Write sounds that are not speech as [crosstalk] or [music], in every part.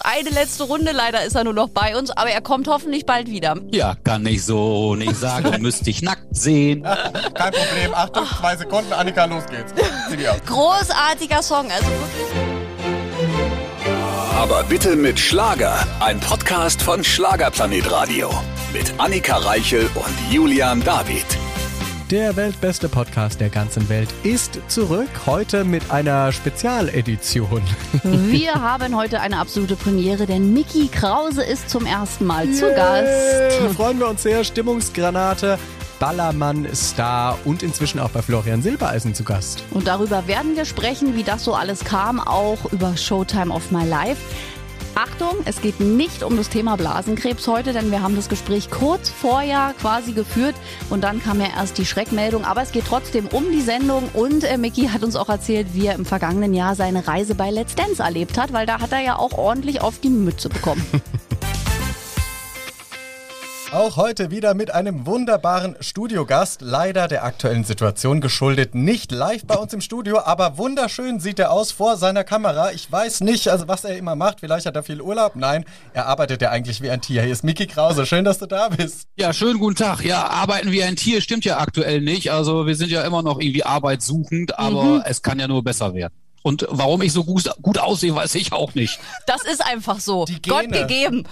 Eine letzte Runde, leider ist er nur noch bei uns, aber er kommt hoffentlich bald wieder. Ja, kann ich so nicht sagen, [laughs] müsste ich nackt sehen. Kein Problem. Achtung, zwei Sekunden, Annika, los geht's. Großartiger Song, also wirklich. Aber bitte mit Schlager. Ein Podcast von Schlagerplanet Radio. Mit Annika Reichel und Julian David. Der weltbeste Podcast der ganzen Welt ist zurück, heute mit einer Spezialedition. [laughs] Wir [laughs] haben heute eine absolute Premiere, denn Mickey Krause ist zum ersten Mal zu Gast. Yeah, freuen wir uns sehr. Stimmungsgranate, Ballermann, Star und inzwischen auch bei Florian Silbereisen zu Gast. Und darüber werden wir sprechen, wie das so alles kam, auch über Showtime of My Life. Achtung, es geht nicht um das Thema Blasenkrebs heute, denn wir haben das Gespräch kurz vorher quasi geführt und dann kam ja erst die Schreckmeldung. Aber es geht trotzdem um die Sendung und äh, Mickey hat uns auch erzählt, wie er im vergangenen Jahr seine Reise bei Let's Dance erlebt hat, weil da hat er ja auch ordentlich auf die Mütze bekommen. [laughs] Auch heute wieder mit einem wunderbaren Studiogast. Leider der aktuellen Situation geschuldet. Nicht live bei uns im Studio, aber wunderschön sieht er aus vor seiner Kamera. Ich weiß nicht, also was er immer macht. Vielleicht hat er viel Urlaub. Nein, er arbeitet ja eigentlich wie ein Tier. Hier ist Mickey Krause. Schön, dass du da bist. Ja, schönen guten Tag. Ja, arbeiten wie ein Tier stimmt ja aktuell nicht. Also wir sind ja immer noch irgendwie arbeitssuchend, aber mhm. es kann ja nur besser werden. Und warum ich so gut, gut aussehe, weiß ich auch nicht. Das ist einfach so. Gott gegeben.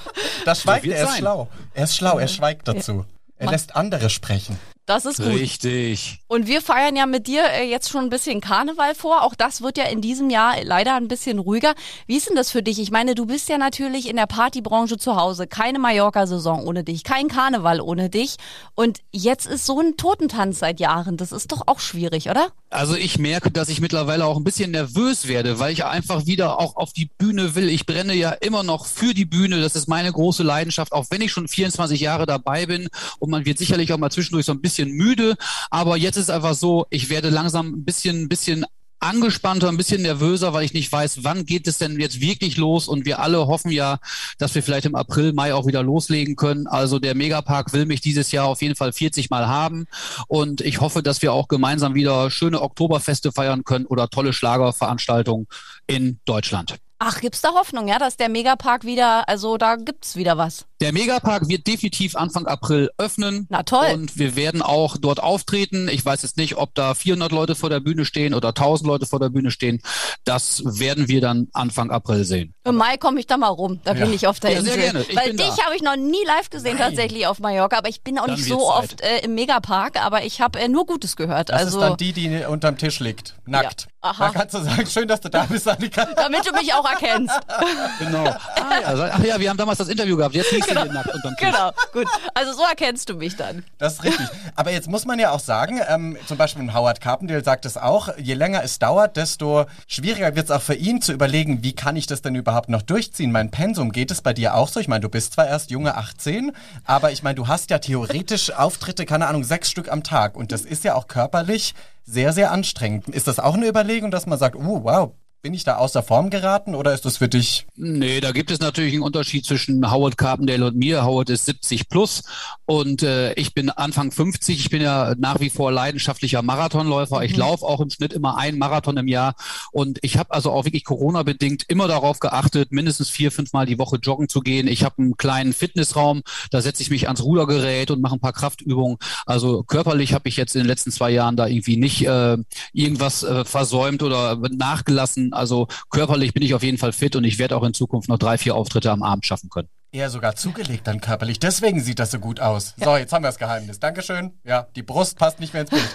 Das schweigt so er. ist sein. schlau. Er ist schlau. Er schweigt dazu. Er lässt andere sprechen. Das ist gut. Richtig. Und wir feiern ja mit dir äh, jetzt schon ein bisschen Karneval vor. Auch das wird ja in diesem Jahr leider ein bisschen ruhiger. Wie ist denn das für dich? Ich meine, du bist ja natürlich in der Partybranche zu Hause. Keine Mallorca-Saison ohne dich, kein Karneval ohne dich. Und jetzt ist so ein Totentanz seit Jahren. Das ist doch auch schwierig, oder? Also ich merke, dass ich mittlerweile auch ein bisschen nervös werde, weil ich einfach wieder auch auf die Bühne will. Ich brenne ja immer noch für die Bühne. Das ist meine große Leidenschaft, auch wenn ich schon 24 Jahre dabei bin. Und man wird sicherlich auch mal zwischendurch so ein bisschen müde, aber jetzt ist einfach so, ich werde langsam ein bisschen, ein bisschen angespannter, ein bisschen nervöser, weil ich nicht weiß, wann geht es denn jetzt wirklich los und wir alle hoffen ja, dass wir vielleicht im April, Mai auch wieder loslegen können. Also der Megapark will mich dieses Jahr auf jeden Fall 40 Mal haben und ich hoffe, dass wir auch gemeinsam wieder schöne Oktoberfeste feiern können oder tolle Schlagerveranstaltungen in Deutschland. Ach, gibt's da Hoffnung, ja, dass der Megapark wieder, also da gibt's wieder was? Der Megapark wird definitiv Anfang April öffnen. Na toll. Und wir werden auch dort auftreten. Ich weiß jetzt nicht, ob da 400 Leute vor der Bühne stehen oder 1000 Leute vor der Bühne stehen. Das werden wir dann Anfang April sehen. Im Mai komme ich da mal rum. Da ja. bin ich auf der ja, Insel. Sehr gerne. Ich Weil dich habe ich noch nie live gesehen Nein. tatsächlich auf Mallorca, aber ich bin auch dann nicht so oft äh, im Megapark, aber ich habe äh, nur Gutes gehört. Das also ist dann die, die unterm Tisch liegt, nackt. Ja. Aha. Da kannst du sagen, schön, dass du da bist, Annika. Damit du mich auch erkennst. [laughs] genau. Ah, ja. Ach ja, wir haben damals das Interview gehabt. Jetzt liegst genau. du hier nackt unterm Tisch. Genau, gut. Also so erkennst du mich dann. Das ist richtig. Aber jetzt muss man ja auch sagen, ähm, zum Beispiel Howard Carpendale sagt es auch, je länger es dauert, desto schwieriger wird es auch für ihn zu überlegen, wie kann ich das denn überhaupt noch durchziehen? Mein Pensum, geht es bei dir auch so? Ich meine, du bist zwar erst junge 18, aber ich meine, du hast ja theoretisch Auftritte, keine Ahnung, sechs Stück am Tag. Und das ist ja auch körperlich sehr, sehr anstrengend. Ist das auch eine Überlegung, dass man sagt, oh, wow, bin ich da außer Form geraten oder ist das für dich? Nee, da gibt es natürlich einen Unterschied zwischen Howard Carpendale und mir. Howard ist 70 plus und äh, ich bin Anfang 50. Ich bin ja nach wie vor leidenschaftlicher Marathonläufer. Ich mhm. laufe auch im Schnitt immer einen Marathon im Jahr und ich habe also auch wirklich Corona-bedingt immer darauf geachtet, mindestens vier, fünf Mal die Woche joggen zu gehen. Ich habe einen kleinen Fitnessraum, da setze ich mich ans Rudergerät und mache ein paar Kraftübungen. Also körperlich habe ich jetzt in den letzten zwei Jahren da irgendwie nicht äh, irgendwas äh, versäumt oder nachgelassen. Also körperlich bin ich auf jeden Fall fit und ich werde auch in Zukunft noch drei, vier Auftritte am Abend schaffen können. Eher sogar zugelegt dann körperlich. Deswegen sieht das so gut aus. Ja. So, jetzt haben wir das Geheimnis. Dankeschön. Ja, die Brust passt nicht mehr ins Bild.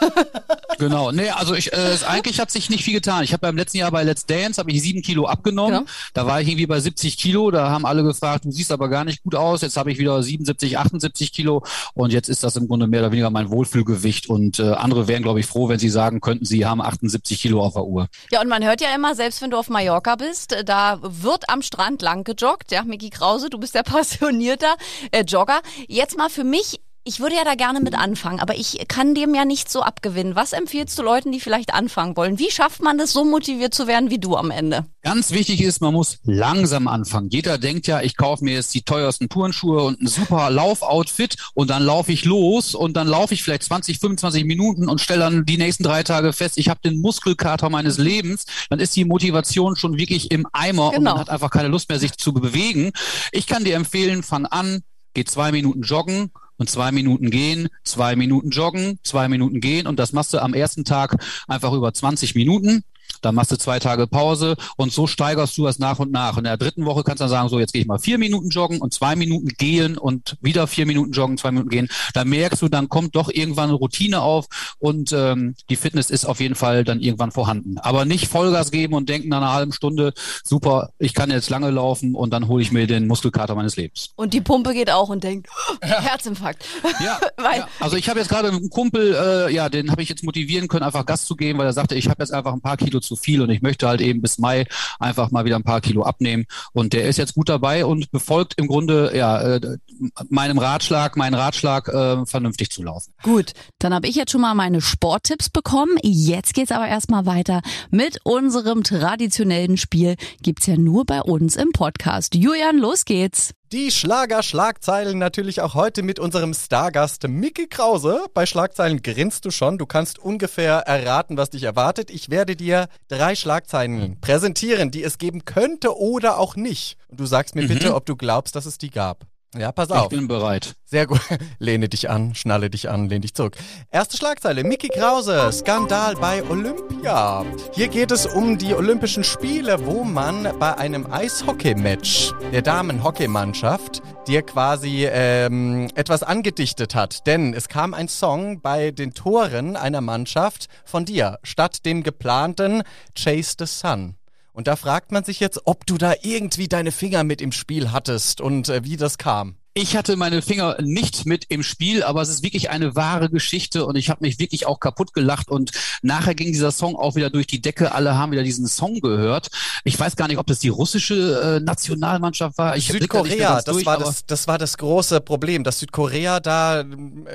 [laughs] genau. Nee, also ich, äh, eigentlich hat sich nicht viel getan. Ich habe beim letzten Jahr bei Let's Dance habe ich sieben Kilo abgenommen. Genau. Da war ich irgendwie bei 70 Kilo. Da haben alle gefragt, du siehst aber gar nicht gut aus. Jetzt habe ich wieder 77, 78 Kilo und jetzt ist das im Grunde mehr oder weniger mein Wohlfühlgewicht. Und äh, andere wären, glaube ich, froh, wenn sie sagen könnten, sie haben 78 Kilo auf der Uhr. Ja, und man hört ja immer, selbst wenn du auf Mallorca bist, da wird am Strand lang gejoggt. Ja, Mickey Krause, du bist ja [laughs] passionierter äh, Jogger. Jetzt mal für mich Ich würde ja da gerne mit anfangen, aber ich kann dem ja nicht so abgewinnen. Was empfiehlst du Leuten, die vielleicht anfangen wollen? Wie schafft man das, so motiviert zu werden wie du am Ende? Ganz wichtig ist, man muss langsam anfangen. Jeder denkt ja, ich kaufe mir jetzt die teuersten Turnschuhe und ein super Laufoutfit und dann laufe ich los und dann laufe ich vielleicht 20, 25 Minuten und stelle dann die nächsten drei Tage fest, ich habe den Muskelkater meines Lebens. Dann ist die Motivation schon wirklich im Eimer genau. und man hat einfach keine Lust mehr, sich zu bewegen. Ich kann dir empfehlen, fang an, geh zwei Minuten joggen und zwei Minuten gehen, zwei Minuten joggen, zwei Minuten gehen. Und das machst du am ersten Tag einfach über 20 Minuten dann machst du zwei Tage Pause und so steigerst du das nach und nach. In der dritten Woche kannst du dann sagen, so jetzt gehe ich mal vier Minuten joggen und zwei Minuten gehen und wieder vier Minuten joggen, zwei Minuten gehen. Dann merkst du, dann kommt doch irgendwann eine Routine auf und ähm, die Fitness ist auf jeden Fall dann irgendwann vorhanden. Aber nicht Vollgas geben und denken nach einer halben Stunde, super, ich kann jetzt lange laufen und dann hole ich mir den Muskelkater meines Lebens. Und die Pumpe geht auch und denkt, [laughs] Herzinfarkt. Ja, [laughs] weil ja. also ich habe jetzt gerade einen Kumpel, äh, ja, den habe ich jetzt motivieren können, einfach Gas zu geben, weil er sagte, ich habe jetzt einfach ein paar Kilo zu viel und ich möchte halt eben bis Mai einfach mal wieder ein paar Kilo abnehmen. Und der ist jetzt gut dabei und befolgt im Grunde ja äh, meinem Ratschlag, meinen Ratschlag, äh, vernünftig zu laufen. Gut, dann habe ich jetzt schon mal meine Sporttipps bekommen. Jetzt geht's aber erstmal weiter mit unserem traditionellen Spiel. Gibt's ja nur bei uns im Podcast. Julian, los geht's. Die Schlager-Schlagzeilen natürlich auch heute mit unserem Stargast Mickey Krause. Bei Schlagzeilen grinst du schon. Du kannst ungefähr erraten, was dich erwartet. Ich werde dir drei Schlagzeilen präsentieren, die es geben könnte oder auch nicht. Und du sagst mir mhm. bitte, ob du glaubst, dass es die gab. Ja, pass auf. Ich bin bereit. Sehr gut. [laughs] Lehne dich an, schnalle dich an, lehne dich zurück. Erste Schlagzeile. Mickey Krause, Skandal bei Olympia. Hier geht es um die Olympischen Spiele, wo man bei einem Eishockey-Match der Damenhockeymannschaft dir quasi ähm, etwas angedichtet hat. Denn es kam ein Song bei den Toren einer Mannschaft von dir, statt dem geplanten Chase the Sun. Und da fragt man sich jetzt, ob du da irgendwie deine Finger mit im Spiel hattest und äh, wie das kam. Ich hatte meine Finger nicht mit im Spiel, aber es ist wirklich eine wahre Geschichte und ich habe mich wirklich auch kaputt gelacht und nachher ging dieser Song auch wieder durch die Decke. Alle haben wieder diesen Song gehört. Ich weiß gar nicht, ob das die russische äh, Nationalmannschaft war. Ich Südkorea, da das war das, das war das große Problem, dass Südkorea da äh,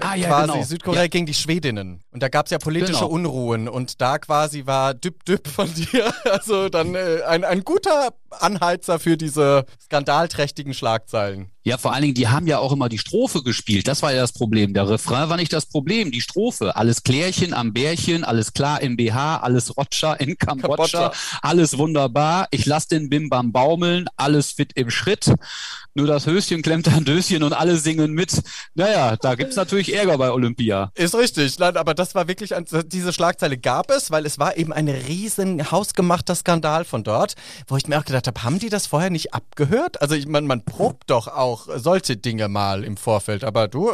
ah, ja, quasi genau. Südkorea ja. gegen die Schwedinnen und da gab es ja politische genau. Unruhen und da quasi war Düpp Düpp von [laughs] dir, also dann äh, ein, ein guter Anheizer für diese skandalträchtigen Schlagzeilen. Ja, vor allen Dingen, die haben ja auch immer die Strophe gespielt. Das war ja das Problem. Der Refrain war nicht das Problem, die Strophe. Alles Klärchen am Bärchen, alles klar im BH, alles Rotscha in Kambodscha, Kambodscha. alles wunderbar. Ich lass den Bimbam baumeln, alles fit im Schritt. Nur das Höschen klemmt ein Döschen und alle singen mit. Naja, da gibt's natürlich Ärger bei Olympia. Ist richtig. Nein, aber das war wirklich, ein, diese Schlagzeile gab es, weil es war eben ein riesen hausgemachter Skandal von dort, wo ich mir auch gedacht habe, haben die das vorher nicht abgehört? Also ich meine, man probt doch auch solche Dinge mal im Vorfeld, aber du,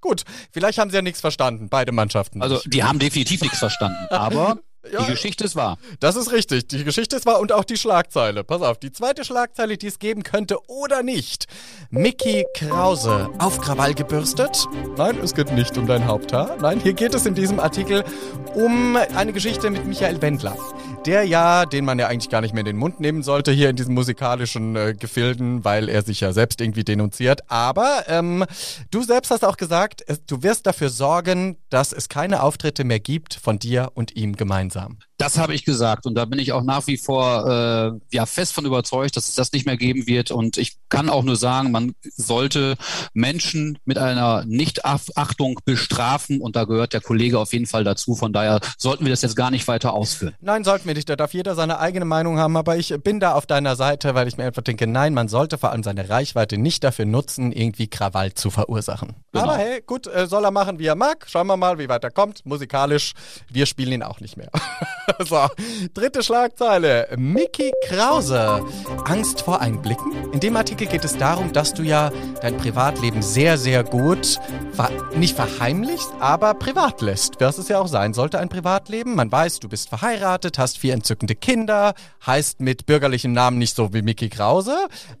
Gut, vielleicht haben sie ja nichts verstanden, beide Mannschaften. Also die haben definitiv nichts verstanden, [laughs] aber ja, die Geschichte ist wahr. Das ist richtig. Die Geschichte ist wahr und auch die Schlagzeile. Pass auf, die zweite Schlagzeile, die es geben könnte oder nicht. Mickey Krause, auf Krawall gebürstet? Nein, es geht nicht um dein Haupthaar. Nein, hier geht es in diesem Artikel um eine Geschichte mit Michael Wendler. Der ja, den man ja eigentlich gar nicht mehr in den Mund nehmen sollte hier in diesen musikalischen äh, Gefilden, weil er sich ja selbst irgendwie denunziert. Aber ähm, du selbst hast auch gesagt, es, du wirst dafür sorgen, dass es keine Auftritte mehr gibt von dir und ihm gemeinsam. Das habe ich gesagt und da bin ich auch nach wie vor äh, ja fest von überzeugt, dass es das nicht mehr geben wird. Und ich kann auch nur sagen, man sollte Menschen mit einer Nichtachtung bestrafen und da gehört der Kollege auf jeden Fall dazu. Von daher sollten wir das jetzt gar nicht weiter ausführen. Nein, sollten wir nicht. Da darf jeder seine eigene Meinung haben, aber ich bin da auf deiner Seite, weil ich mir einfach denke, nein, man sollte vor allem seine Reichweite nicht dafür nutzen, irgendwie Krawall zu verursachen. Genau. Aber hey, gut, äh, soll er machen, wie er mag. Schauen wir mal, wie weit er kommt. Musikalisch, wir spielen ihn auch nicht mehr. [laughs] [laughs] so, dritte Schlagzeile. Mickey Krause. Angst vor Einblicken? In dem Artikel geht es darum, dass du ja dein Privatleben sehr, sehr gut ver nicht verheimlichst, aber privat lässt. Was es ja auch sein sollte, ein Privatleben. Man weiß, du bist verheiratet, hast vier entzückende Kinder, heißt mit bürgerlichem Namen nicht so wie Mickey Krause.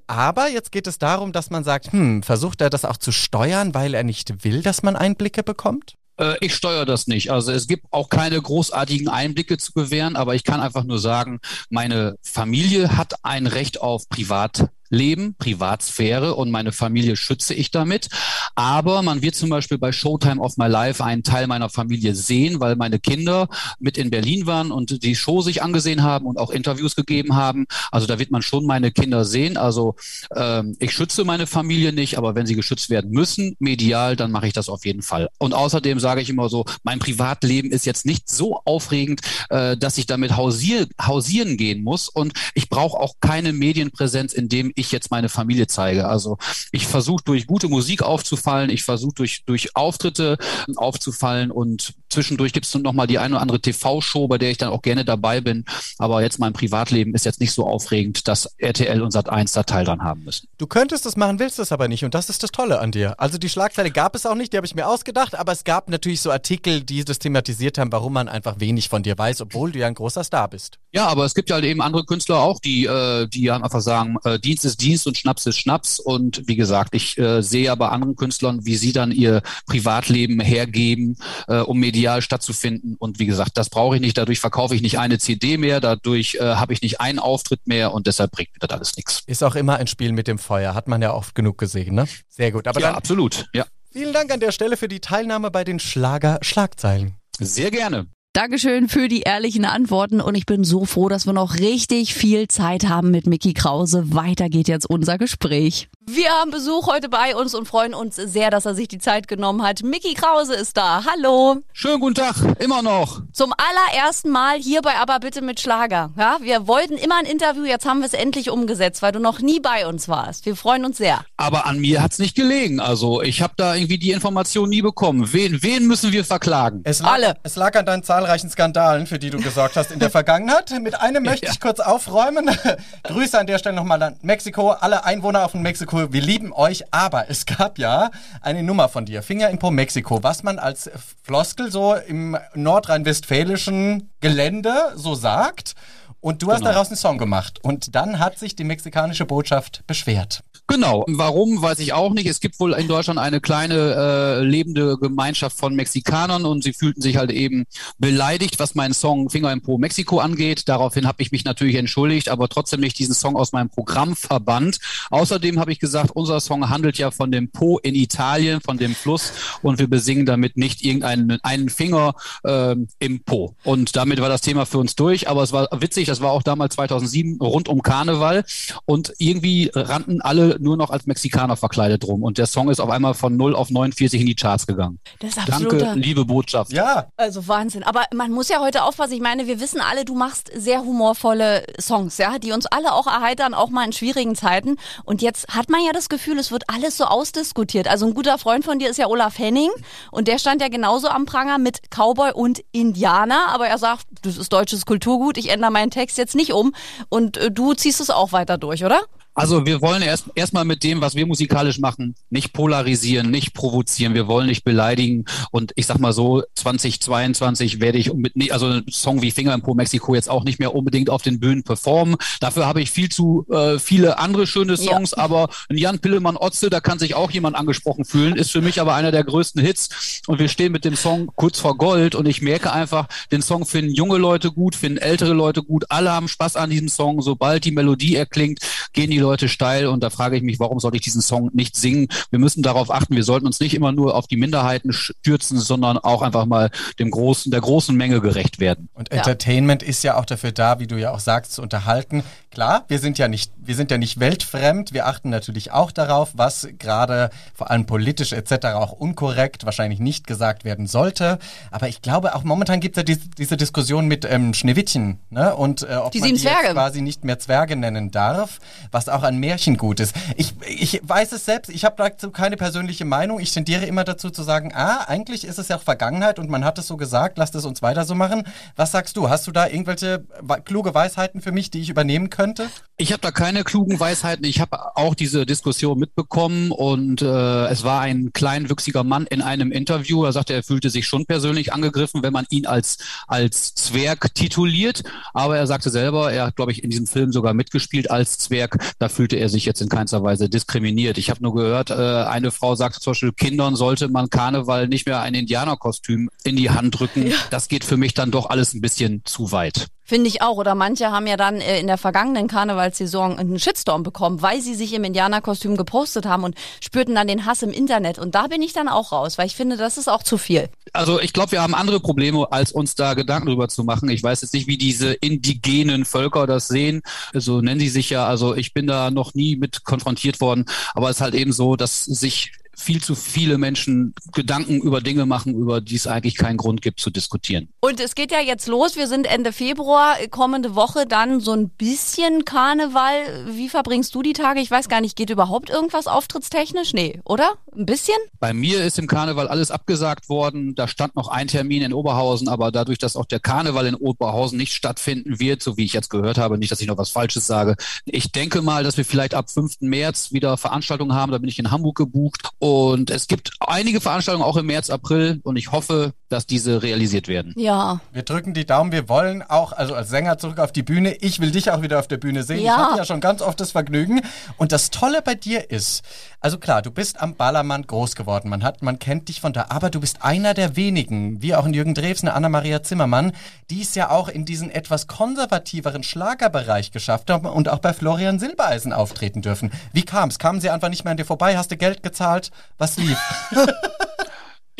Aber jetzt geht es darum, dass man sagt, hm, versucht er das auch zu steuern, weil er nicht will, dass man Einblicke bekommt? Äh, ich steuere das nicht. Also es gibt auch keine großartigen Einblicke zu gewähren, aber ich kann einfach nur sagen, meine Familie hat ein Recht auf Privat Privatleben, Privatsphäre und meine Familie schütze ich damit. Aber man wird zum Beispiel bei Showtime of My Life einen Teil meiner Familie sehen, weil meine Kinder mit in Berlin waren und die Show sich angesehen haben und auch Interviews gegeben haben. Also da wird man schon meine Kinder sehen. Also ähm, ich schütze meine Familie nicht, aber wenn sie geschützt werden müssen, medial, dann mache ich das auf jeden Fall. Und außerdem sage ich immer so, mein Privatleben ist jetzt nicht so aufregend, äh, dass ich damit hausier hausieren gehen muss. Und ich brauche auch keine Medienpräsenz, indem ich jetzt meine Familie zeige. Also ich versuche durch gute Musik aufzufallen, ich versuche durch, durch Auftritte aufzufallen und zwischendurch gibt es noch mal die eine oder andere TV-Show, bei der ich dann auch gerne dabei bin. Aber jetzt mein Privatleben ist jetzt nicht so aufregend, dass RTL und Sat1 da Teil dran haben müssen. Du könntest es machen, willst es aber nicht. Und das ist das Tolle an dir. Also die Schlagzeile gab es auch nicht, die habe ich mir ausgedacht, aber es gab natürlich so Artikel, die das thematisiert haben, warum man einfach wenig von dir weiß, obwohl du ja ein großer Star bist. Ja, aber es gibt ja halt eben andere Künstler auch, die, äh, die einfach sagen, äh, Dienst ist Dienst und Schnaps ist Schnaps. Und wie gesagt, ich äh, sehe ja bei anderen Künstlern, wie sie dann ihr Privatleben hergeben, äh, um medial stattzufinden. Und wie gesagt, das brauche ich nicht. Dadurch verkaufe ich nicht eine CD mehr, dadurch äh, habe ich nicht einen Auftritt mehr und deshalb bringt mir das alles nichts. Ist auch immer ein Spiel mit dem Feuer, hat man ja oft genug gesehen, ne? Sehr gut. Aber ja, dann absolut. Ja. vielen Dank an der Stelle für die Teilnahme bei den Schlager-Schlagzeilen. Sehr gerne. Dankeschön für die ehrlichen Antworten und ich bin so froh, dass wir noch richtig viel Zeit haben mit Mickey Krause. Weiter geht jetzt unser Gespräch. Wir haben Besuch heute bei uns und freuen uns sehr, dass er sich die Zeit genommen hat. Mickey Krause ist da. Hallo. Schönen guten Tag, immer noch. Zum allerersten Mal hier bei Aber bitte mit Schlager. Ja, wir wollten immer ein Interview, jetzt haben wir es endlich umgesetzt, weil du noch nie bei uns warst. Wir freuen uns sehr. Aber an mir hat's nicht gelegen. Also ich habe da irgendwie die Information nie bekommen. Wen, wen müssen wir verklagen? Es lag, Alle. Es lag an deinen zahlreichen Skandalen, für die du gesorgt hast in der [laughs] Vergangenheit. Mit einem [laughs] möchte ich kurz aufräumen. [laughs] Grüße an der Stelle nochmal an Mexiko, alle Einwohner auf Mexiko. Wir lieben euch, aber es gab ja eine Nummer von dir, Finger in Po Mexiko, was man als Floskel so im nordrhein-westfälischen Gelände so sagt. Und du hast Genau. daraus einen Song gemacht. Und dann hat sich die mexikanische Botschaft beschwert. Genau. Warum, weiß ich auch nicht. Es gibt wohl in Deutschland eine kleine äh, lebende Gemeinschaft von Mexikanern und sie fühlten sich halt eben beleidigt, was meinen Song Finger im Po Mexiko angeht. Daraufhin habe ich mich natürlich entschuldigt, aber trotzdem nicht diesen Song aus meinem Programm verbannt. Außerdem habe ich gesagt, unser Song handelt ja von dem Po in Italien, von dem Fluss und wir besingen damit nicht irgendeinen einen Finger ähm, im Po. Und damit war das Thema für uns durch, aber es war witzig, das war auch damals 2007 rund um Karneval und irgendwie rannten alle nur noch als Mexikaner verkleidet rum und der Song ist auf einmal von 0 auf 49 in die Charts gegangen. Das ist Danke, absoluter. liebe Botschaft. Ja, Also Wahnsinn. Aber man muss ja heute aufpassen. Ich meine, wir wissen alle, du machst sehr humorvolle Songs, ja, die uns alle auch erheitern, auch mal in schwierigen Zeiten. Und jetzt hat man ja das Gefühl, es wird alles so ausdiskutiert. Also ein guter Freund von dir ist ja Olaf Henning und der stand ja genauso am Pranger mit Cowboy und Indianer. Aber er sagt, das ist deutsches Kulturgut, ich ändere meinen Text jetzt nicht um. Und äh, du ziehst es auch weiter durch, oder? Also wir wollen erst erstmal mit dem, was wir musikalisch machen, nicht polarisieren, nicht provozieren. Wir wollen nicht beleidigen. Und ich sag mal so, 2022 werde ich mit also einen Song wie Finger im Po Mexiko jetzt auch nicht mehr unbedingt auf den Bühnen performen. Dafür habe ich viel zu äh, viele andere schöne Songs. Aber ein Jan Pillemann Otze, da kann sich auch jemand angesprochen fühlen, ist für mich aber einer der größten Hits. Und wir stehen mit dem Song kurz vor Gold. Und ich merke einfach, den Song finden junge Leute gut, finden ältere Leute gut. Alle haben Spaß an diesem Song. Sobald die Melodie erklingt, gehen die Leute steil und da frage ich mich, warum soll ich diesen Song nicht singen? Wir müssen darauf achten, wir sollten uns nicht immer nur auf die Minderheiten stürzen, sondern auch einfach mal dem großen, der großen Menge gerecht werden. Und Entertainment ist ja auch dafür da, wie du ja auch sagst, zu unterhalten. Klar, wir sind ja nicht, wir sind ja nicht weltfremd. Wir achten natürlich auch darauf, was gerade vor allem politisch etc. auch unkorrekt wahrscheinlich nicht gesagt werden sollte. Aber ich glaube, auch momentan gibt es ja die, diese Diskussion mit ähm, Schneewittchen, ne? Und äh, ob Die man sieben die jetzt Zwerge. quasi nicht mehr Zwerge nennen darf, was auch ein Märchengut ist. Ich, ich weiß es selbst, ich habe dazu keine persönliche Meinung. Ich tendiere immer dazu zu sagen, ah, eigentlich ist es ja auch Vergangenheit und man hat es so gesagt, lasst es uns weiter so machen. Was sagst du? Hast du da irgendwelche kluge Weisheiten für mich, die ich übernehmen könnte? Ich habe da keine klugen Weisheiten. Ich habe auch diese Diskussion mitbekommen und äh, es war ein kleinwüchsiger Mann in einem Interview. Er sagte, er fühlte sich schon persönlich angegriffen, wenn man ihn als als Zwerg tituliert. Aber er sagte selber, er hat, glaube ich, in diesem Film sogar mitgespielt als Zwerg. Da fühlte er sich jetzt in keinster Weise diskriminiert. Ich habe nur gehört, äh, eine Frau sagte zum Beispiel, Kindern sollte man Karneval nicht mehr ein Indianerkostüm in die Hand drücken. Das geht für mich dann doch alles ein bisschen zu weit. Finde ich auch. Oder manche haben ja dann äh, in der vergangenen Karnevalssaison einen Shitstorm bekommen, weil sie sich im Indianerkostüm gepostet haben und spürten dann den Hass im Internet. Und da bin ich dann auch raus, weil ich finde, das ist auch zu viel. Also ich glaube, wir haben andere Probleme, als uns da Gedanken drüber zu machen. Ich weiß jetzt nicht, wie diese indigenen Völker das sehen. So nennen sie sich ja. Also ich bin da noch nie mit konfrontiert worden. Aber es ist halt eben so, dass sich viel zu viele Menschen Gedanken über Dinge machen, über die es eigentlich keinen Grund gibt zu diskutieren. Und es geht ja jetzt los. Wir sind Ende Februar, kommende Woche dann so ein bisschen Karneval. Wie verbringst du die Tage? Ich weiß gar nicht, geht überhaupt irgendwas auftrittstechnisch? Nee, oder? Ein bisschen? Bei mir ist im Karneval alles abgesagt worden. Da stand noch ein Termin in Oberhausen, aber dadurch, dass auch der Karneval in Oberhausen nicht stattfinden wird, so wie ich jetzt gehört habe, nicht, dass ich noch was Falsches sage. Ich denke mal, dass wir vielleicht ab 5. März wieder Veranstaltungen haben. Da bin ich in Hamburg gebucht. Und es gibt einige Veranstaltungen auch im März, April und ich hoffe, dass diese realisiert werden. Ja. Wir drücken die Daumen. Wir wollen auch, also als Sänger zurück auf die Bühne. Ich will dich auch wieder auf der Bühne sehen. Ja. Ich hatte ja schon ganz oft das Vergnügen. Und das Tolle bei dir ist, also klar, du bist am Ballermann groß geworden. Man hat, man kennt dich von da, aber du bist einer der wenigen, wie auch in Jürgen Drews, eine Anna-Maria Zimmermann, die es ja auch in diesen etwas konservativeren Schlagerbereich geschafft haben und auch bei Florian Silbereisen auftreten dürfen. Wie kam's? Kamen sie einfach nicht mehr an dir vorbei? Hast du Geld gezahlt? Was lief? [laughs]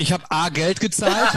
Ich habe A Geld gezahlt.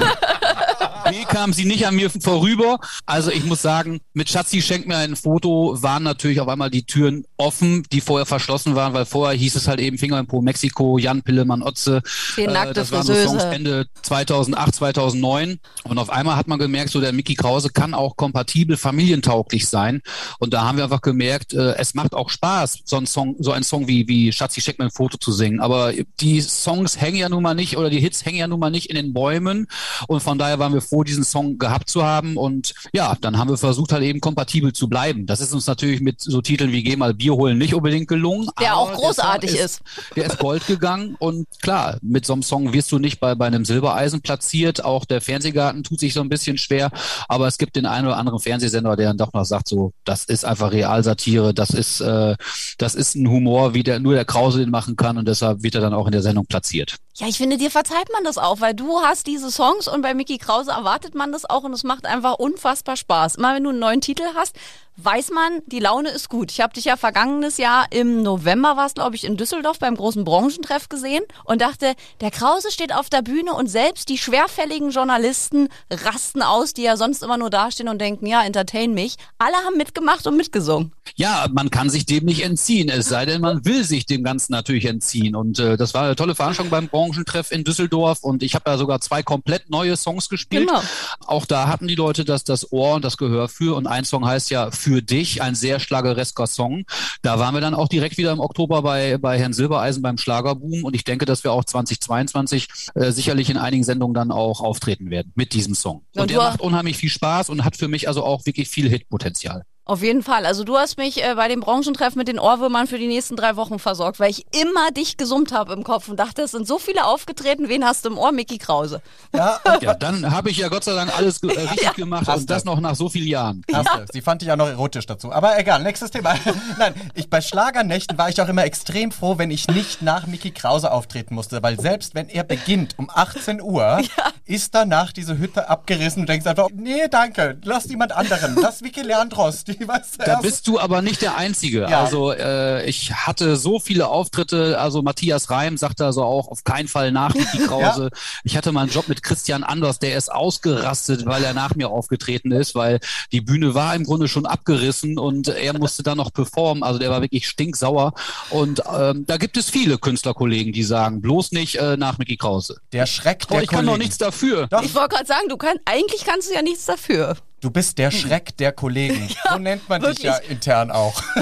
B kam sie nicht an mir vorüber. Also ich muss sagen, mit Schatzi schenkt mir ein Foto, waren natürlich auf einmal die Türen offen, die vorher verschlossen waren, weil vorher hieß es halt eben Finger im Po Mexiko, Jan Pillemann Otze. Zehn nackte Äh, das waren so. Songs Ende 2008, 2009. Und auf einmal hat man gemerkt, so der Mickey Krause kann auch kompatibel, familientauglich sein. Und da haben wir einfach gemerkt, äh, es macht auch Spaß, so ein Song, so ein Song wie, wie Schatzi schenkt mir ein Foto zu singen. Aber die Songs hängen ja nun mal nicht oder die Hits hängen ja nun mal nicht in den Bäumen. Und von daher waren wir froh, diesen Song gehabt zu haben. Und ja, dann haben wir versucht, halt eben kompatibel zu bleiben. Das ist uns natürlich mit so Titeln wie Geh mal Bier holen nicht unbedingt gelungen. Der auch großartig Song ist. Der ist Gold gegangen. Und klar, mit so einem Song wirst du nicht bei, bei einem Silbereisen platziert. Auch der Fernsehgarten tut sich so ein bisschen schwer. Aber es gibt den einen oder anderen Fernsehsender, der dann doch noch sagt, so, das ist einfach Realsatire. Das ist, äh, das ist ein Humor, wie der, nur der Krause den machen kann. Und deshalb wird er dann auch in der Sendung platziert. Ja, ich finde, dir verzeiht man das auch, weil du hast diese Songs und bei Mickey Krause erwartet man das auch und es macht einfach unfassbar Spaß. Immer wenn du einen neuen Titel hast, weiß man, die Laune ist gut. Ich habe dich ja vergangenes Jahr im November war es, glaube ich, in Düsseldorf beim großen Branchentreff gesehen und dachte, der Krause steht auf der Bühne und selbst die schwerfälligen Journalisten rasten aus, die ja sonst immer nur dastehen und denken, ja, entertain mich. Alle haben mitgemacht und mitgesungen. Ja, man kann sich dem nicht entziehen, es sei denn, man will sich dem Ganzen natürlich entziehen. Und äh, das war eine tolle Veranstaltung beim Branchentreff in Düsseldorf und ich habe ja sogar zwei komplett neue Songs gespielt. Genau. Auch da hatten die Leute das, das Ohr und das Gehör für und ein Song heißt ja Für dich, ein sehr schlageresker Song. Da waren wir dann auch direkt wieder im Oktober bei, bei Herrn Silbereisen beim Schlagerboom und ich denke, dass wir auch 2022 äh, sicherlich in einigen Sendungen dann auch auftreten werden mit diesem Song. Und Und der macht unheimlich viel Spaß und hat für mich also auch wirklich viel Hitpotenzial. Auf jeden Fall. Also du hast mich äh, bei dem Branchentreff mit den Ohrwürmern für die nächsten drei Wochen versorgt, weil ich immer dich gesummt habe im Kopf und dachte, es sind so viele aufgetreten, wen hast du im Ohr? Mickey Krause. Ja, [laughs] Ja, dann habe ich ja Gott sei Dank alles ge- äh, richtig gemacht Hast und das noch nach so vielen Jahren. Hast du. Sie fand ich auch noch erotisch dazu. Aber egal, nächstes Thema. [laughs] Nein, ich, bei Schlagernächten war ich auch immer extrem froh, wenn ich nicht nach Mickey Krause auftreten musste, weil selbst wenn er beginnt um 18 Uhr, ist danach diese Hütte abgerissen und denkst einfach, nee, danke, lass jemand anderen, lass Vicky Leandros, die [laughs] weiß Da bist du aber nicht der Einzige. Ja. Also äh, ich hatte so viele Auftritte, also Matthias Reim sagte also auch auf keinen Fall nach Niki [laughs] Krause. Ich hatte mal einen Job mit Christian Anders, der ist ausgerastet, weil er nach mir aufgetreten ist, weil die Bühne war im Grunde schon abgerissen und er musste dann noch performen. Also der war wirklich stinksauer. Und ähm, da gibt es viele Künstlerkollegen, die sagen, bloß nicht äh, nach Mickey Krause. der Schreck Aber der ich kann doch Kollegen. nichts dafür. Doch. Ich wollte gerade sagen, du kannst, eigentlich kannst du ja nichts dafür. Du bist der Schreck der Kollegen. [laughs] so nennt man dich ja wirklich. intern auch. [laughs]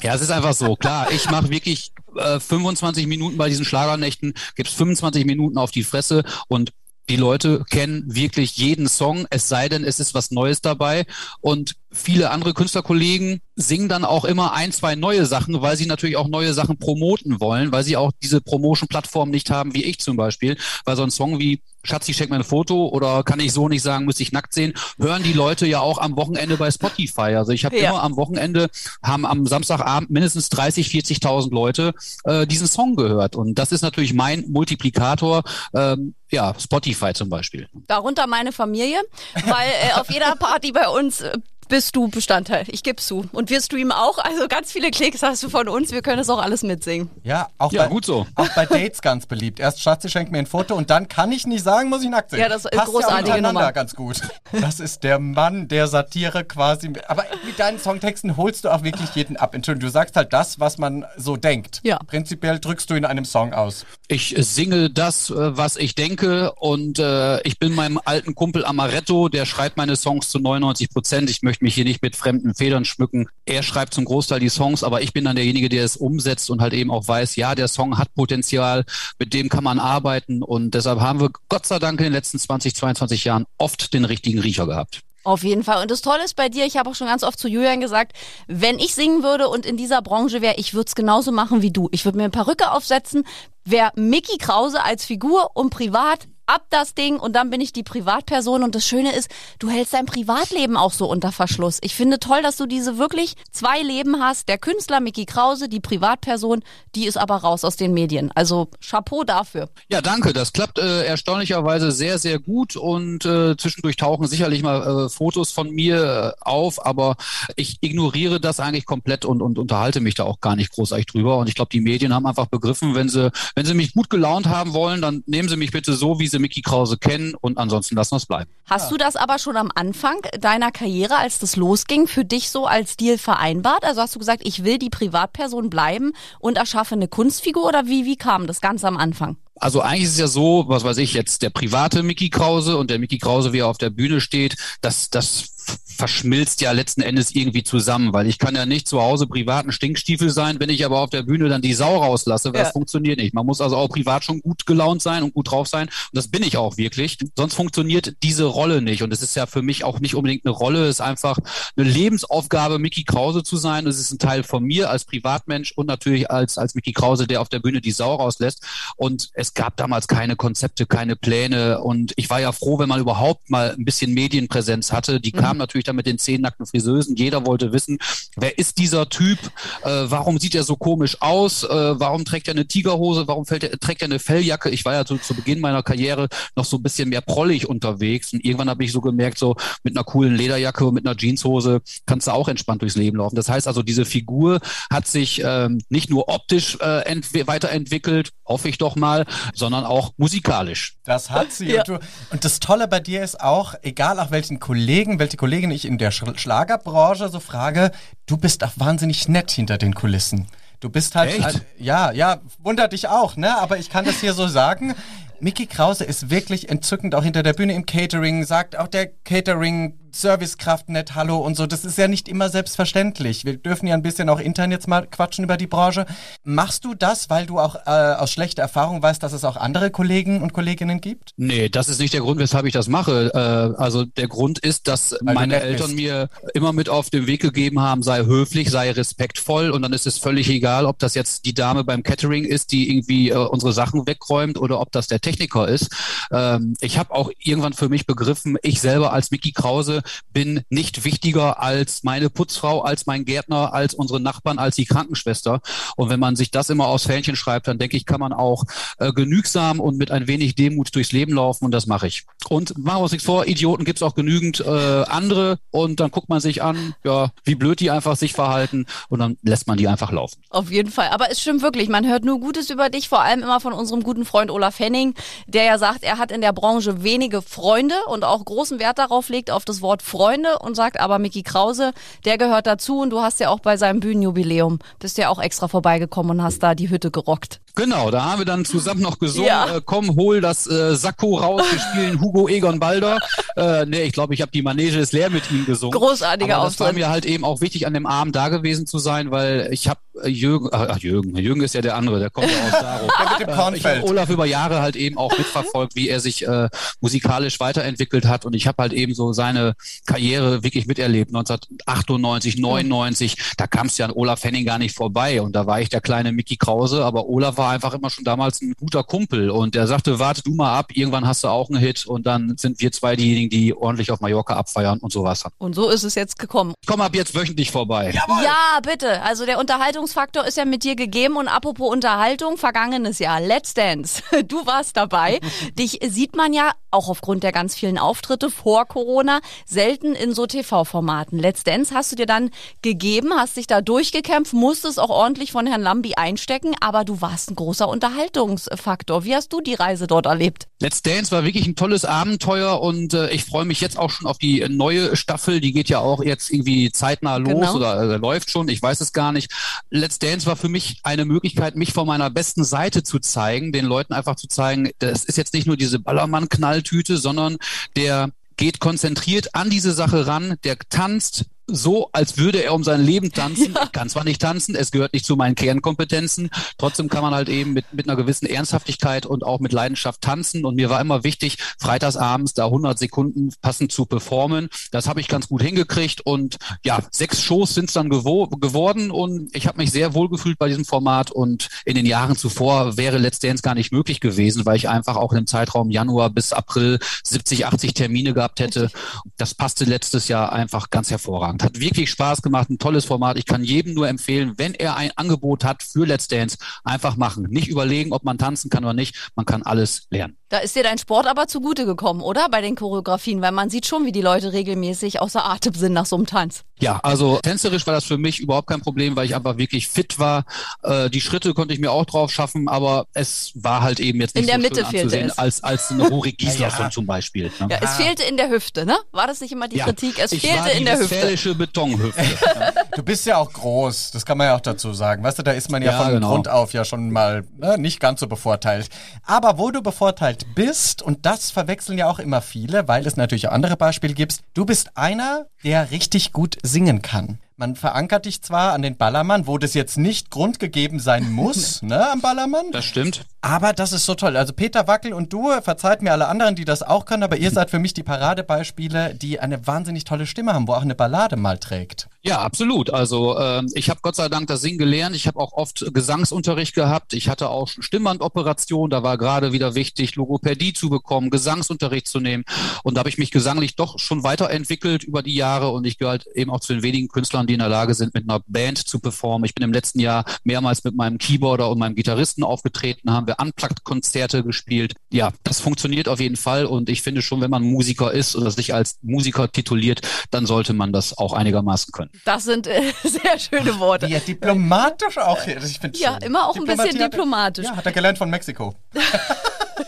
Ja, es ist einfach so. Klar, ich mache wirklich äh, 25 Minuten bei diesen Schlagernächten, gibt's 25 Minuten auf die Fresse und die Leute kennen wirklich jeden Song, es sei denn, es ist was Neues dabei. Und viele andere Künstlerkollegen singen dann auch immer ein, zwei neue Sachen, weil sie natürlich auch neue Sachen promoten wollen, weil sie auch diese Promotion-Plattform nicht haben, wie ich zum Beispiel. Weil so ein Song wie Schatzi, schenk mir ein Foto oder kann ich so nicht sagen, muss ich nackt sehen, hören die Leute ja auch am Wochenende bei Spotify. Also ich habe Ja. immer am Wochenende, haben am Samstagabend mindestens 30, 40.000 Leute äh, diesen Song gehört. Und das ist natürlich mein Multiplikator, ähm, ja, Spotify zum Beispiel. Darunter meine Familie, weil äh, auf jeder Party bei uns äh, bist du Bestandteil. Ich gebe zu. Und wir streamen auch. Also ganz viele Klicks hast du von uns. Wir können das auch alles mitsingen. Ja, auch, Ja, bei, gut so. auch bei Dates ganz beliebt. Erst Schatzi schenkt mir ein Foto und dann kann ich nicht sagen, muss ich nackt sehen. Ja, das ist Passt großartige ja Nummer. ganz gut. Das ist der Mann der Satire quasi. Aber mit deinen Songtexten holst du auch wirklich jeden ab. Entschuldigung, du sagst halt das, was man so denkt. Ja. Prinzipiell drückst du in einem Song aus. Ich singe das, äh, was ich denke und äh, ich bin meinem alten Kumpel Amaretto, der schreibt meine Songs zu 99 Prozent. Ich möchte mich hier nicht mit fremden Federn schmücken. Er schreibt zum Großteil die Songs, aber ich bin dann derjenige, der es umsetzt und halt eben auch weiß, ja, der Song hat Potenzial, mit dem kann man arbeiten und deshalb haben wir Gott sei Dank in den letzten 20, 22 Jahren oft den richtigen Riecher gehabt. Auf jeden Fall. Und das Tolle ist bei dir, ich habe auch schon ganz oft zu Julian gesagt, wenn ich singen würde und in dieser Branche wäre, ich würde es genauso machen wie du. Ich würde mir eine Perücke aufsetzen, wäre Mickey Krause als Figur und privat ab das Ding und dann bin ich die Privatperson und das Schöne ist, du hältst dein Privatleben auch so unter Verschluss. Ich finde toll, dass du diese wirklich zwei Leben hast. Der Künstler Mickey Krause, die Privatperson, die ist aber raus aus den Medien. Also Chapeau dafür. Ja, danke. Das klappt äh, erstaunlicherweise sehr, sehr gut und äh, zwischendurch tauchen sicherlich mal äh, Fotos von mir äh, auf, aber ich ignoriere das eigentlich komplett und, und unterhalte mich da auch gar nicht großartig drüber. Und ich glaube, die Medien haben einfach begriffen, wenn sie, wenn sie mich gut gelaunt haben wollen, dann nehmen sie mich bitte so, wie sie Mickey Krause kennen und ansonsten lassen wir es bleiben. Hast du das aber schon am Anfang deiner Karriere, als das losging, für dich so als Deal vereinbart? Also hast du gesagt, ich will die Privatperson bleiben und erschaffe eine Kunstfigur oder wie, wie kam das ganz am Anfang? Also eigentlich ist es ja so, was weiß ich jetzt, der private Mickey Krause und der Mickey Krause, wie er auf der Bühne steht, das, das verschmilzt ja letzten Endes irgendwie zusammen, weil ich kann ja nicht zu Hause privaten Stinkstiefel sein, wenn ich aber auf der Bühne dann die Sau rauslasse, das Ja. funktioniert nicht. Man muss also auch privat schon gut gelaunt sein und gut drauf sein und das bin ich auch wirklich. Sonst funktioniert diese Rolle nicht und es ist ja für mich auch nicht unbedingt eine Rolle, es ist einfach eine Lebensaufgabe, Mickey Krause zu sein. Es ist ein Teil von mir als Privatmensch und natürlich als, als Mickey Krause, der auf der Bühne die Sau rauslässt und es gab damals keine Konzepte, keine Pläne und ich war ja froh, wenn man überhaupt mal ein bisschen Medienpräsenz hatte. Die kam natürlich dann mit den zehn nackten Friseusen. Jeder wollte wissen, wer ist dieser Typ? Äh, warum sieht er so komisch aus? Äh, warum trägt er eine Tigerhose? Warum fällt er, trägt er eine Felljacke? Ich war ja zu, zu Beginn meiner Karriere noch so ein bisschen mehr prollig unterwegs und irgendwann habe ich so gemerkt, so mit einer coolen Lederjacke und mit einer Jeanshose kannst du auch entspannt durchs Leben laufen. Das heißt also, diese Figur hat sich ähm, nicht nur optisch äh, entwi- weiterentwickelt, hoffe ich doch mal, sondern auch musikalisch. Das hat sie. Ja. Und, du, und das Tolle bei dir ist auch, egal auch welchen Kollegen, welche Kollegin ich in der Sch Schlagerbranche so frage, du bist auch wahnsinnig nett hinter den Kulissen. Du bist halt, halt ja, ja, wundert dich auch, ne? Aber ich kann das hier so sagen. Mickey Krause ist wirklich entzückend auch hinter der Bühne im Catering, sagt auch der Catering Servicekraft nett Hallo und so. Das ist ja nicht immer selbstverständlich. Wir dürfen ja ein bisschen auch intern jetzt mal quatschen über die Branche. Machst du das, weil du auch äh, aus schlechter Erfahrung weißt, dass es auch andere Kollegen und Kolleginnen gibt? Nee, das ist nicht der Grund, weshalb ich das mache. Äh, also der Grund ist, dass du meine Eltern bist. mir immer mit auf den Weg gegeben haben, sei höflich, sei respektvoll und dann ist es völlig egal, ob das jetzt die Dame beim Catering ist, die irgendwie äh, unsere Sachen wegräumt oder ob das der Techniker ist. Ähm, ich habe auch irgendwann für mich begriffen, ich selber als Mickey Krause bin nicht wichtiger als meine Putzfrau, als mein Gärtner, als unsere Nachbarn, als die Krankenschwester. Und wenn man sich das immer aufs Fähnchen schreibt, dann denke ich, kann man auch äh, genügsam und mit ein wenig Demut durchs Leben laufen und das mache ich. Und machen wir uns nichts vor, Idioten gibt's auch genügend äh, andere und dann guckt man sich an, ja, wie blöd die einfach sich verhalten und dann lässt man die einfach laufen. Auf jeden Fall. Aber es stimmt wirklich. Man hört nur Gutes über dich, vor allem immer von unserem guten Freund Olaf Henning, der ja sagt, er hat in der Branche wenige Freunde und auch großen Wert darauf legt, auf das Wort Freunde und sagt, aber Mickey Krause, der gehört dazu und du hast ja auch bei seinem Bühnenjubiläum, bist ja auch extra vorbeigekommen und hast da die Hütte gerockt. Genau, da haben wir dann zusammen noch gesungen, Ja. äh, komm, hol das äh, Sakko raus, wir spielen Hugo Egon Balder. Äh, nee, ich glaube, ich habe die Manege ist leer mit ihm gesungen. Großartiger Aber das war Auftritt. mir halt eben auch wichtig, an dem Abend da gewesen zu sein, weil ich habe äh, Jürgen, ach Jürgen, Jürgen ist ja der andere, der kommt ja aus Daro. Der [laughs] mit dem Äh, Ich Kornfeld. habe Olaf über Jahre halt eben auch mitverfolgt, wie er sich äh, musikalisch weiterentwickelt hat und ich habe halt eben so seine Karriere wirklich miterlebt. 1998, 99, da kam es ja an Olaf Henning gar nicht vorbei und da war ich der kleine Mickey Krause, aber Olaf war war einfach immer schon damals ein guter Kumpel und der sagte, warte du mal ab, irgendwann hast du auch einen Hit und dann sind wir zwei diejenigen, die ordentlich auf Mallorca abfeiern und sowas. Und so ist es jetzt gekommen. Ich komme ab jetzt wöchentlich vorbei. Jawohl. Ja, bitte. Also der Unterhaltungsfaktor ist ja mit dir gegeben und apropos Unterhaltung, vergangenes Jahr, Let's Dance. [laughs] Du warst dabei. [laughs] Dich sieht man ja auch aufgrund der ganz vielen Auftritte vor Corona selten in so TV-Formaten. Let's Dance hast du dir dann gegeben, hast dich da durchgekämpft, musstest auch ordentlich von Herrn Lambi einstecken, aber du warst ein großer Unterhaltungsfaktor. Wie hast du die Reise dort erlebt? Let's Dance war wirklich ein tolles Abenteuer und äh, ich freue mich jetzt auch schon auf die neue Staffel. Die geht ja auch jetzt irgendwie zeitnah los genau. oder äh, läuft schon. Ich weiß es gar nicht. Let's Dance war für mich eine Möglichkeit, mich von meiner besten Seite zu zeigen, den Leuten einfach zu zeigen, das ist jetzt nicht nur diese Ballermann-Knalltüte, sondern der geht konzentriert an diese Sache ran, der tanzt so, als würde er um sein Leben tanzen. Ja. kann zwar nicht tanzen, es gehört nicht zu meinen Kernkompetenzen. Trotzdem kann man halt eben mit, mit einer gewissen Ernsthaftigkeit und auch mit Leidenschaft tanzen. Und mir war immer wichtig, freitagsabends da 100 Sekunden passend zu performen. Das habe ich ganz gut hingekriegt. Und ja, sechs Shows sind es dann gewo geworden. Und ich habe mich sehr wohl gefühlt bei diesem Format. Und in den Jahren zuvor wäre Let's Dance gar nicht möglich gewesen, weil ich einfach auch im Zeitraum Januar bis April 70, 80 Termine gehabt hätte. Das passte letztes Jahr einfach ganz hervorragend hervorragend. Hat wirklich Spaß gemacht, ein tolles Format. Ich kann jedem nur empfehlen, wenn er ein Angebot hat für Let's Dance, einfach machen. Nicht überlegen, ob man tanzen kann oder nicht. Man kann alles lernen. Da ist dir dein Sport aber zugute gekommen, oder? Bei den Choreografien, weil man sieht schon, wie die Leute regelmäßig außer Atem sind nach so einem Tanz. Ja, also tänzerisch war das für mich überhaupt kein Problem, weil ich einfach wirklich fit war. Äh, die Schritte konnte ich mir auch drauf schaffen, aber es war halt eben jetzt nicht in der so Mitte schön fehlte es. als als eine Rurik [laughs] Gislason ja. zum Beispiel. Ne? Ja, es fehlte in der Hüfte, ne? War das nicht immer die ja. Kritik? Es ich fehlte war die in der Hüfte. Betonhüfte. [laughs] du bist ja auch groß, das kann man ja auch dazu sagen. Weißt du, da ist man ja, ja von genau. Grund auf ja schon mal ne, nicht ganz so bevorteilt. Aber wo du bevorteilt bist und und das verwechseln ja auch immer viele, weil es natürlich auch andere Beispiele gibt. Du bist einer, der richtig gut singen kann. Man verankert dich zwar an den Ballermann, wo das jetzt nicht grundgegeben sein [laughs] muss, ne, am Ballermann. Das stimmt. Aber das ist so toll. Also Peter Wackel und du, verzeiht mir alle anderen, die das auch können, aber ihr seid für mich die Paradebeispiele, die eine wahnsinnig tolle Stimme haben, wo auch eine Ballade mal trägt. Ja, absolut. Also äh, ich habe Gott sei Dank das Singen gelernt. Ich habe auch oft Gesangsunterricht gehabt. Ich hatte auch Stimmbandoperationen. Da war gerade wieder wichtig, Logopädie zu bekommen, Gesangsunterricht zu nehmen. Und da habe ich mich gesanglich doch schon weiterentwickelt über die Jahre. Und ich gehöre halt eben auch zu den wenigen Künstlern, die in der Lage sind, mit einer Band zu performen. Ich bin im letzten Jahr mehrmals mit meinem Keyboarder und meinem Gitarristen aufgetreten, haben wir Unplugged-Konzerte gespielt. Ja, das funktioniert auf jeden Fall und ich finde schon, wenn man Musiker ist oder sich als Musiker tituliert, dann sollte man das auch einigermaßen können. Das sind äh, [laughs] sehr schöne Worte. Ja, diplomatisch auch. Ich ja, schön. immer auch ein bisschen diplomatisch. ja, hat er gelernt von Mexiko.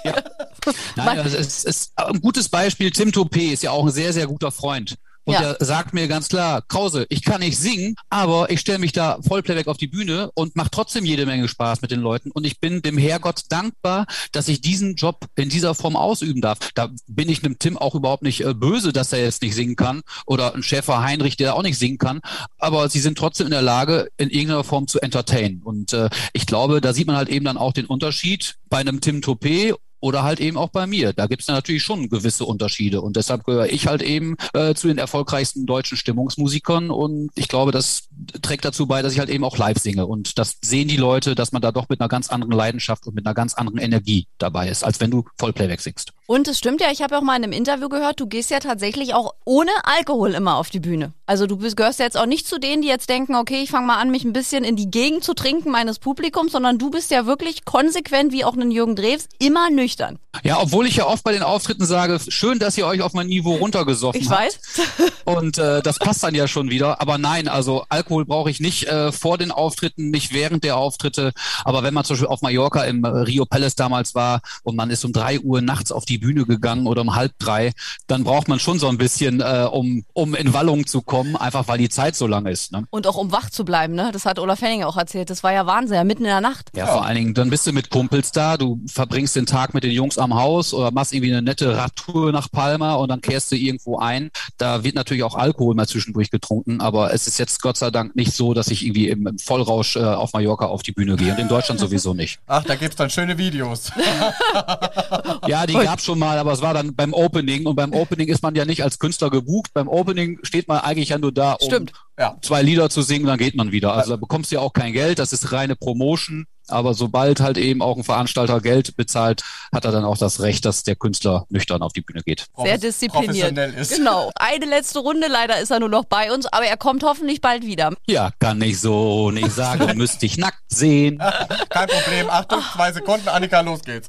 ja. Nein, [laughs] also es ist ein gutes Beispiel. Tim Topé ist ja auch ein sehr, sehr guter Freund und ja. der sagt mir ganz klar, Krause, ich kann nicht singen, aber ich stelle mich da Vollplayback auf die Bühne und mache trotzdem jede Menge Spaß mit den Leuten. Und ich bin dem Herrgott dankbar, dass ich diesen Job in dieser Form ausüben darf. Da bin ich einem Tim auch überhaupt nicht äh, böse, dass er jetzt nicht singen kann. Oder ein Schäfer Heinrich, der auch nicht singen kann. Aber sie sind trotzdem in der Lage, in irgendeiner Form zu entertainen. Und äh, ich glaube, da sieht man halt eben dann auch den Unterschied bei einem Tim Topé oder halt eben auch bei mir. Da gibt es natürlich schon gewisse Unterschiede und deshalb gehöre ich halt eben äh, zu den erfolgreichsten deutschen Stimmungsmusikern und ich glaube, das trägt dazu bei, dass ich halt eben auch live singe und das sehen die Leute, dass man da doch mit einer ganz anderen Leidenschaft und mit einer ganz anderen Energie dabei ist, als wenn du Vollplayback singst. Und es stimmt ja, ich habe auch mal in einem Interview gehört, du gehst ja tatsächlich auch ohne Alkohol immer auf die Bühne. Also du gehörst ja jetzt auch nicht zu denen, die jetzt denken, okay, ich fange mal an, mich ein bisschen in die Gegend zu trinken meines Publikums, sondern du bist ja wirklich konsequent, wie auch ein Jürgen Drews, immer nüchtern. Ja, obwohl ich ja oft bei den Auftritten sage, schön, dass ihr euch auf mein Niveau runtergesoffen ich habt. Ich weiß. [laughs] Und äh, das passt dann ja schon wieder. Aber nein, also Alkohol brauche ich nicht äh, vor den Auftritten, nicht während der Auftritte. Aber wenn man zum Beispiel auf Mallorca im Rio Palace damals war und man ist um drei Uhr nachts auf die Bühne gegangen oder um halb drei, dann braucht man schon so ein bisschen, äh, um, um in Wallung zu kommen, einfach weil die Zeit so lang ist. Ne? Und auch um wach zu bleiben, ne? Das hat Olaf Henning auch erzählt. Das war ja Wahnsinn, ja, mitten in der Nacht. Ja, ja, vor allen Dingen, dann bist du mit Kumpels da, du verbringst den Tag mit den Jungs am Haus oder machst irgendwie eine nette Radtour nach Palma und dann kehrst du irgendwo ein. Da wird natürlich auch Alkohol mal zwischendurch getrunken, aber es ist jetzt Gott sei Dank nicht so, dass ich irgendwie im, im Vollrausch äh, auf Mallorca auf die Bühne gehe und in Deutschland sowieso nicht. Ach, da gibt's dann schöne Videos. [laughs] [laughs] ja, die gab's schon mal, aber es war dann beim Opening und beim Opening ist man ja nicht als Künstler gebucht. Beim Opening steht man eigentlich ja nur da, um Stimmt. zwei Lieder zu singen, dann geht man wieder. Also da bekommst du ja auch kein Geld, das ist reine Promotion. Aber sobald halt eben auch ein Veranstalter Geld bezahlt, hat er dann auch das Recht, dass der Künstler nüchtern auf die Bühne geht. Sehr diszipliniert. Ist. Genau. Eine letzte Runde, leider ist er nur noch bei uns, aber er kommt hoffentlich bald wieder. Ja, kann ich so nicht sagen, [laughs] müsste ich nackt sehen. [laughs] Kein Problem. Achtung, zwei Sekunden, Annika, los geht's.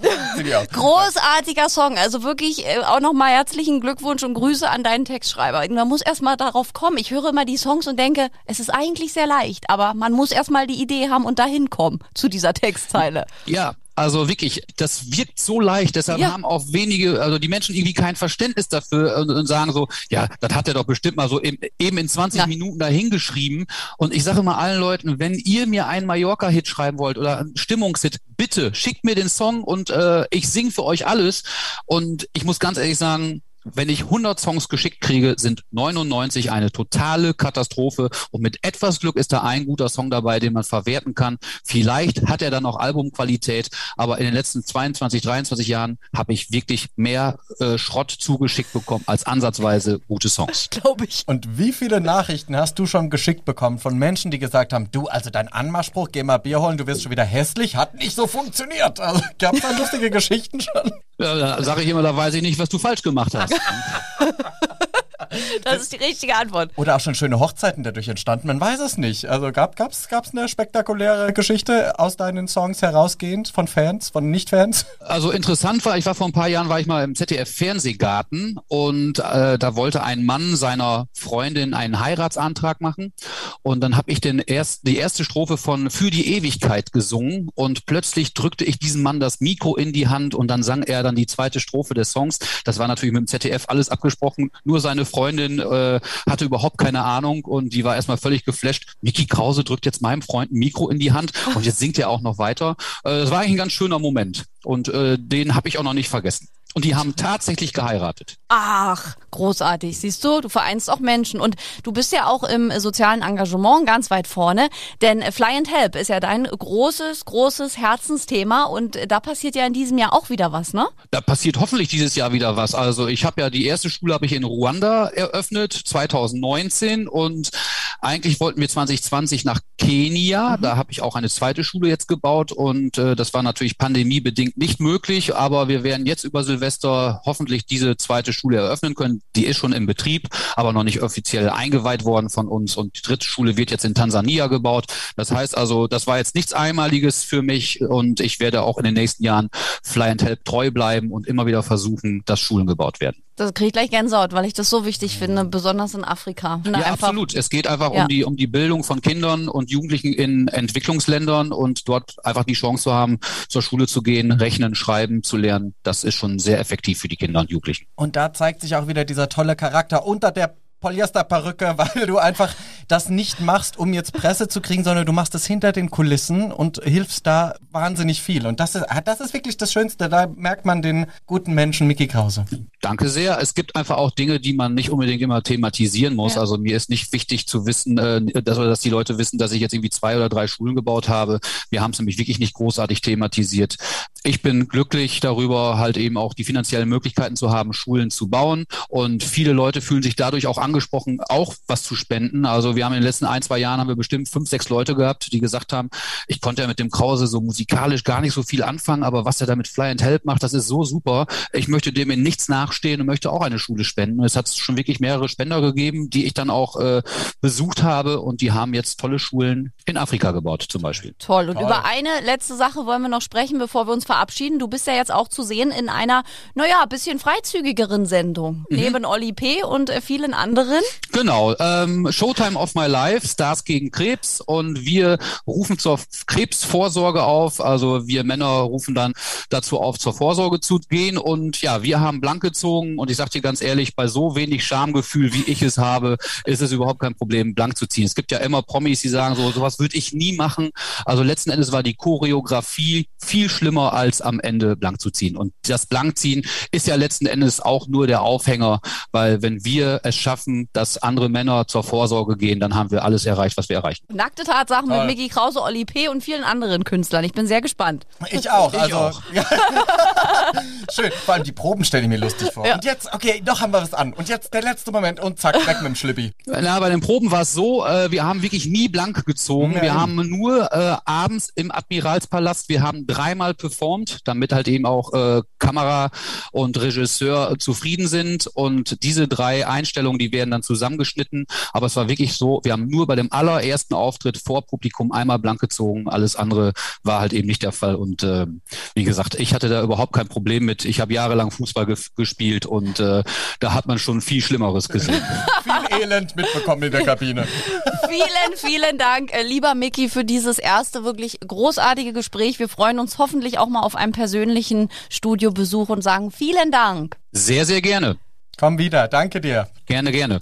Großartiger Song. Also wirklich äh, auch nochmal herzlichen Glückwunsch und Grüße an deinen Textschreiber. Man muss erstmal darauf kommen. Ich höre immer die Songs und denke, es ist eigentlich sehr leicht, aber man muss erstmal die Idee haben und dahin kommen zu dieser Textzeile. Ja, also wirklich, das wirkt so leicht, deshalb ja. haben auch wenige, also die Menschen irgendwie kein Verständnis dafür und, und sagen so, ja, das hat er doch bestimmt mal so eben, eben in 20 ja. Minuten dahingeschrieben. Und ich sage mal allen Leuten, wenn ihr mir einen Mallorca-Hit schreiben wollt oder einen Stimmungshit, bitte schickt mir den Song und äh, ich sing für euch alles. Und ich muss ganz ehrlich sagen, wenn ich 100 Songs geschickt kriege, sind 99 eine totale Katastrophe. Und mit etwas Glück ist da ein guter Song dabei, den man verwerten kann. Vielleicht hat er dann auch Albumqualität, aber in den letzten 22, 23 Jahren habe ich wirklich mehr äh, Schrott zugeschickt bekommen als ansatzweise gute Songs. Glaube ich. Und wie viele Nachrichten hast du schon geschickt bekommen von Menschen, die gesagt haben, du, also dein Anmachspruch, geh mal Bier holen, du wirst schon wieder hässlich, hat nicht so funktioniert. Also gab es da lustige Geschichten schon? Ja, da sage ich immer, da weiß ich nicht, was du falsch gemacht hast. costume. [laughs] [laughs] Das ist die richtige Antwort. Oder auch schon schöne Hochzeiten dadurch entstanden, man weiß es nicht. Also gab es gab's eine spektakuläre Geschichte aus deinen Songs herausgehend von Fans, von Nicht-Fans? Also interessant war, ich war vor ein paar Jahren, war ich mal im ZDF Fernsehgarten und äh, da wollte ein Mann seiner Freundin einen Heiratsantrag machen und dann habe ich den erst, die erste Strophe von Für die Ewigkeit gesungen und plötzlich drückte ich diesem Mann das Mikro in die Hand und dann sang er dann die zweite Strophe des Songs. Das war natürlich mit dem ZDF alles abgesprochen, nur seine Freundin äh, hatte überhaupt keine Ahnung und die war erstmal völlig geflasht. Mickey Krause drückt jetzt meinem Freund ein Mikro in die Hand und jetzt singt er auch noch weiter. Äh, das war eigentlich ein ganz schöner Moment und äh, den habe ich auch noch nicht vergessen. Und die haben tatsächlich geheiratet. Ach, großartig. Siehst du, du vereinst auch Menschen. Und du bist ja auch im sozialen Engagement ganz weit vorne. Denn Fly and Help ist ja dein großes, großes Herzensthema. Und da passiert ja in diesem Jahr auch wieder was, ne? Da passiert hoffentlich dieses Jahr wieder was. Also ich habe ja die erste Schule habe ich in Ruanda eröffnet, 2019. Und eigentlich wollten wir 2020 nach Kenia. Mhm. Da habe ich auch eine zweite Schule jetzt gebaut. Und äh, das war natürlich pandemiebedingt nicht möglich. Aber wir werden jetzt über Silvester Silvester hoffentlich diese zweite Schule eröffnen können. Die ist schon im Betrieb, aber noch nicht offiziell eingeweiht worden von uns. Und die dritte Schule wird jetzt in Tansania gebaut. Das heißt also, das war jetzt nichts Einmaliges für mich und ich werde auch in den nächsten Jahren Fly and Help treu bleiben und immer wieder versuchen, dass Schulen gebaut werden. Das kriege ich gleich Gänsehaut, weil ich das so wichtig finde, besonders in Afrika. Ja, einfach, absolut. Es geht einfach ja. um die um die Bildung von Kindern und Jugendlichen in Entwicklungsländern und dort einfach die Chance zu haben, zur Schule zu gehen, rechnen, schreiben zu lernen. Das ist schon sehr effektiv für die Kinder und Jugendlichen. Und da zeigt sich auch wieder dieser tolle Charakter unter der Polyesterperücke, [laughs] weil du einfach das nicht machst, um jetzt Presse zu kriegen, sondern du machst es hinter den Kulissen und hilfst da wahnsinnig viel. Und das ist, das ist wirklich das Schönste. Da merkt man den guten Menschen Mickey Krause. Danke sehr. Es gibt einfach auch Dinge, die man nicht unbedingt immer thematisieren muss. Ja. Also mir ist nicht wichtig zu wissen, äh, dass, dass die Leute wissen, dass ich jetzt irgendwie zwei oder drei Schulen gebaut habe. Wir haben es nämlich wirklich nicht großartig thematisiert. Ich bin glücklich darüber, halt eben auch die finanziellen Möglichkeiten zu haben, Schulen zu bauen. Und viele Leute fühlen sich dadurch auch angesprochen, auch was zu spenden. Also wir haben in den letzten ein, zwei Jahren haben wir bestimmt fünf, sechs Leute gehabt, die gesagt haben, ich konnte ja mit dem Krause so musikalisch gar nicht so viel anfangen, aber was er da mit Fly and Help macht, das ist so super. Ich möchte dem in nichts nachstehen und möchte auch eine Schule spenden. Und es hat schon wirklich mehrere Spender gegeben, die ich dann auch äh, besucht habe und die haben jetzt tolle Schulen in Afrika gebaut zum Beispiel. Toll. Und Toll. über eine letzte Sache wollen wir noch sprechen, bevor wir uns verabschieden. Du bist ja jetzt auch zu sehen in einer, naja, bisschen freizügigeren Sendung. Mhm. Neben Oli P. und äh, vielen anderen. Genau. Ähm, Showtime of My Life, Stars gegen Krebs. Und wir rufen zur Krebsvorsorge auf. Also wir Männer rufen dann dazu auf, zur Vorsorge zu gehen. Und ja, wir haben blank gezogen. Und ich sage dir ganz ehrlich, bei so wenig Schamgefühl, wie ich es habe, ist es überhaupt kein Problem, blank zu ziehen. Es gibt ja immer Promis, die sagen so, sowas würde ich nie machen. Also letzten Endes war die Choreografie viel schlimmer als am Ende blank zu ziehen. Und das Blankziehen ist ja letzten Endes auch nur der Aufhänger, weil wenn wir es schaffen, dass andere Männer zur Vorsorge gehen, dann haben wir alles erreicht, was wir erreichen. Nackte Tatsachen mit Mickey Krause, Olli P. und vielen anderen Künstlern. Ich bin sehr gespannt. Ich auch. Ich also, auch. [laughs] Schön. Vor allem die Proben stelle ich mir lustig vor. Ja. Und jetzt, okay, noch haben wir was an. Und jetzt der letzte Moment und zack, weg mit dem Schlippi. Na, bei den Proben war es so, äh, wir haben wirklich nie blank gezogen. Nein. Wir haben nur äh, abends im Admiralspalast, wir haben dreimal performt, damit halt eben auch äh, Kamera und Regisseur zufrieden sind. Und diese drei Einstellungen, die werden dann zusammengeschnitten. Aber es war wirklich so, wir haben nur bei dem allerersten Auftritt vor Publikum einmal blank gezogen. Alles andere war halt eben nicht der Fall. Und äh, wie gesagt, ich hatte da überhaupt kein Problem mit. Ich habe jahrelang Fußball ge gespielt und äh, da hat man schon viel Schlimmeres gesehen. [laughs] viel Elend mitbekommen in der Kabine. [laughs] vielen, vielen Dank, äh, lieber Mickey, für dieses erste wirklich großartige Gespräch. Wir freuen uns hoffentlich auch mal auf einen persönlichen Studiobesuch und sagen vielen Dank. Sehr, sehr gerne. Komm wieder. Danke dir. Gerne, gerne.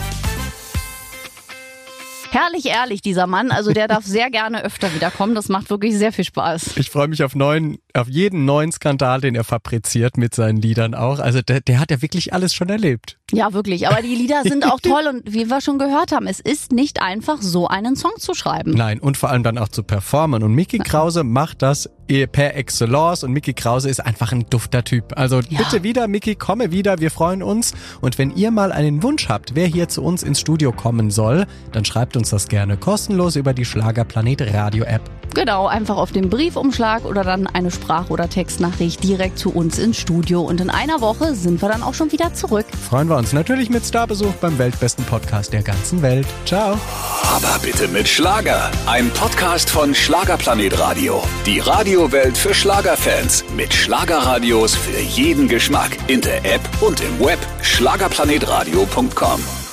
Herrlich ehrlich, dieser Mann. Also der darf sehr gerne öfter wiederkommen. Das macht wirklich sehr viel Spaß. Ich freue mich auf neuen, auf jeden neuen Skandal, den er fabriziert mit seinen Liedern auch. Also der, der hat ja wirklich alles schon erlebt. Ja, wirklich. Aber die Lieder sind auch [laughs] toll und wie wir schon gehört haben, es ist nicht einfach, so einen Song zu schreiben. Nein, und vor allem dann auch zu performen. Und Mickey Krause macht das per Excellence und Mickey Krause ist einfach ein dufter Typ. Also ja. bitte wieder, Mickey, komme wieder, wir freuen uns. Und wenn ihr mal einen Wunsch habt, wer hier zu uns ins Studio kommen soll, dann schreibt uns das gerne kostenlos über die Schlagerplanet Radio App. Genau, einfach auf den Briefumschlag oder dann eine Sprach- oder Textnachricht direkt zu uns ins Studio. Und in einer Woche sind wir dann auch schon wieder zurück. Freuen wir uns natürlich mit Starbesuch beim weltbesten Podcast der ganzen Welt. Ciao. Aber bitte mit Schlager. Ein Podcast von Schlagerplanet Radio. Die Radiowelt für Schlagerfans. Mit Schlagerradios für jeden Geschmack. In der App und im Web. Schlagerplanetradio.com.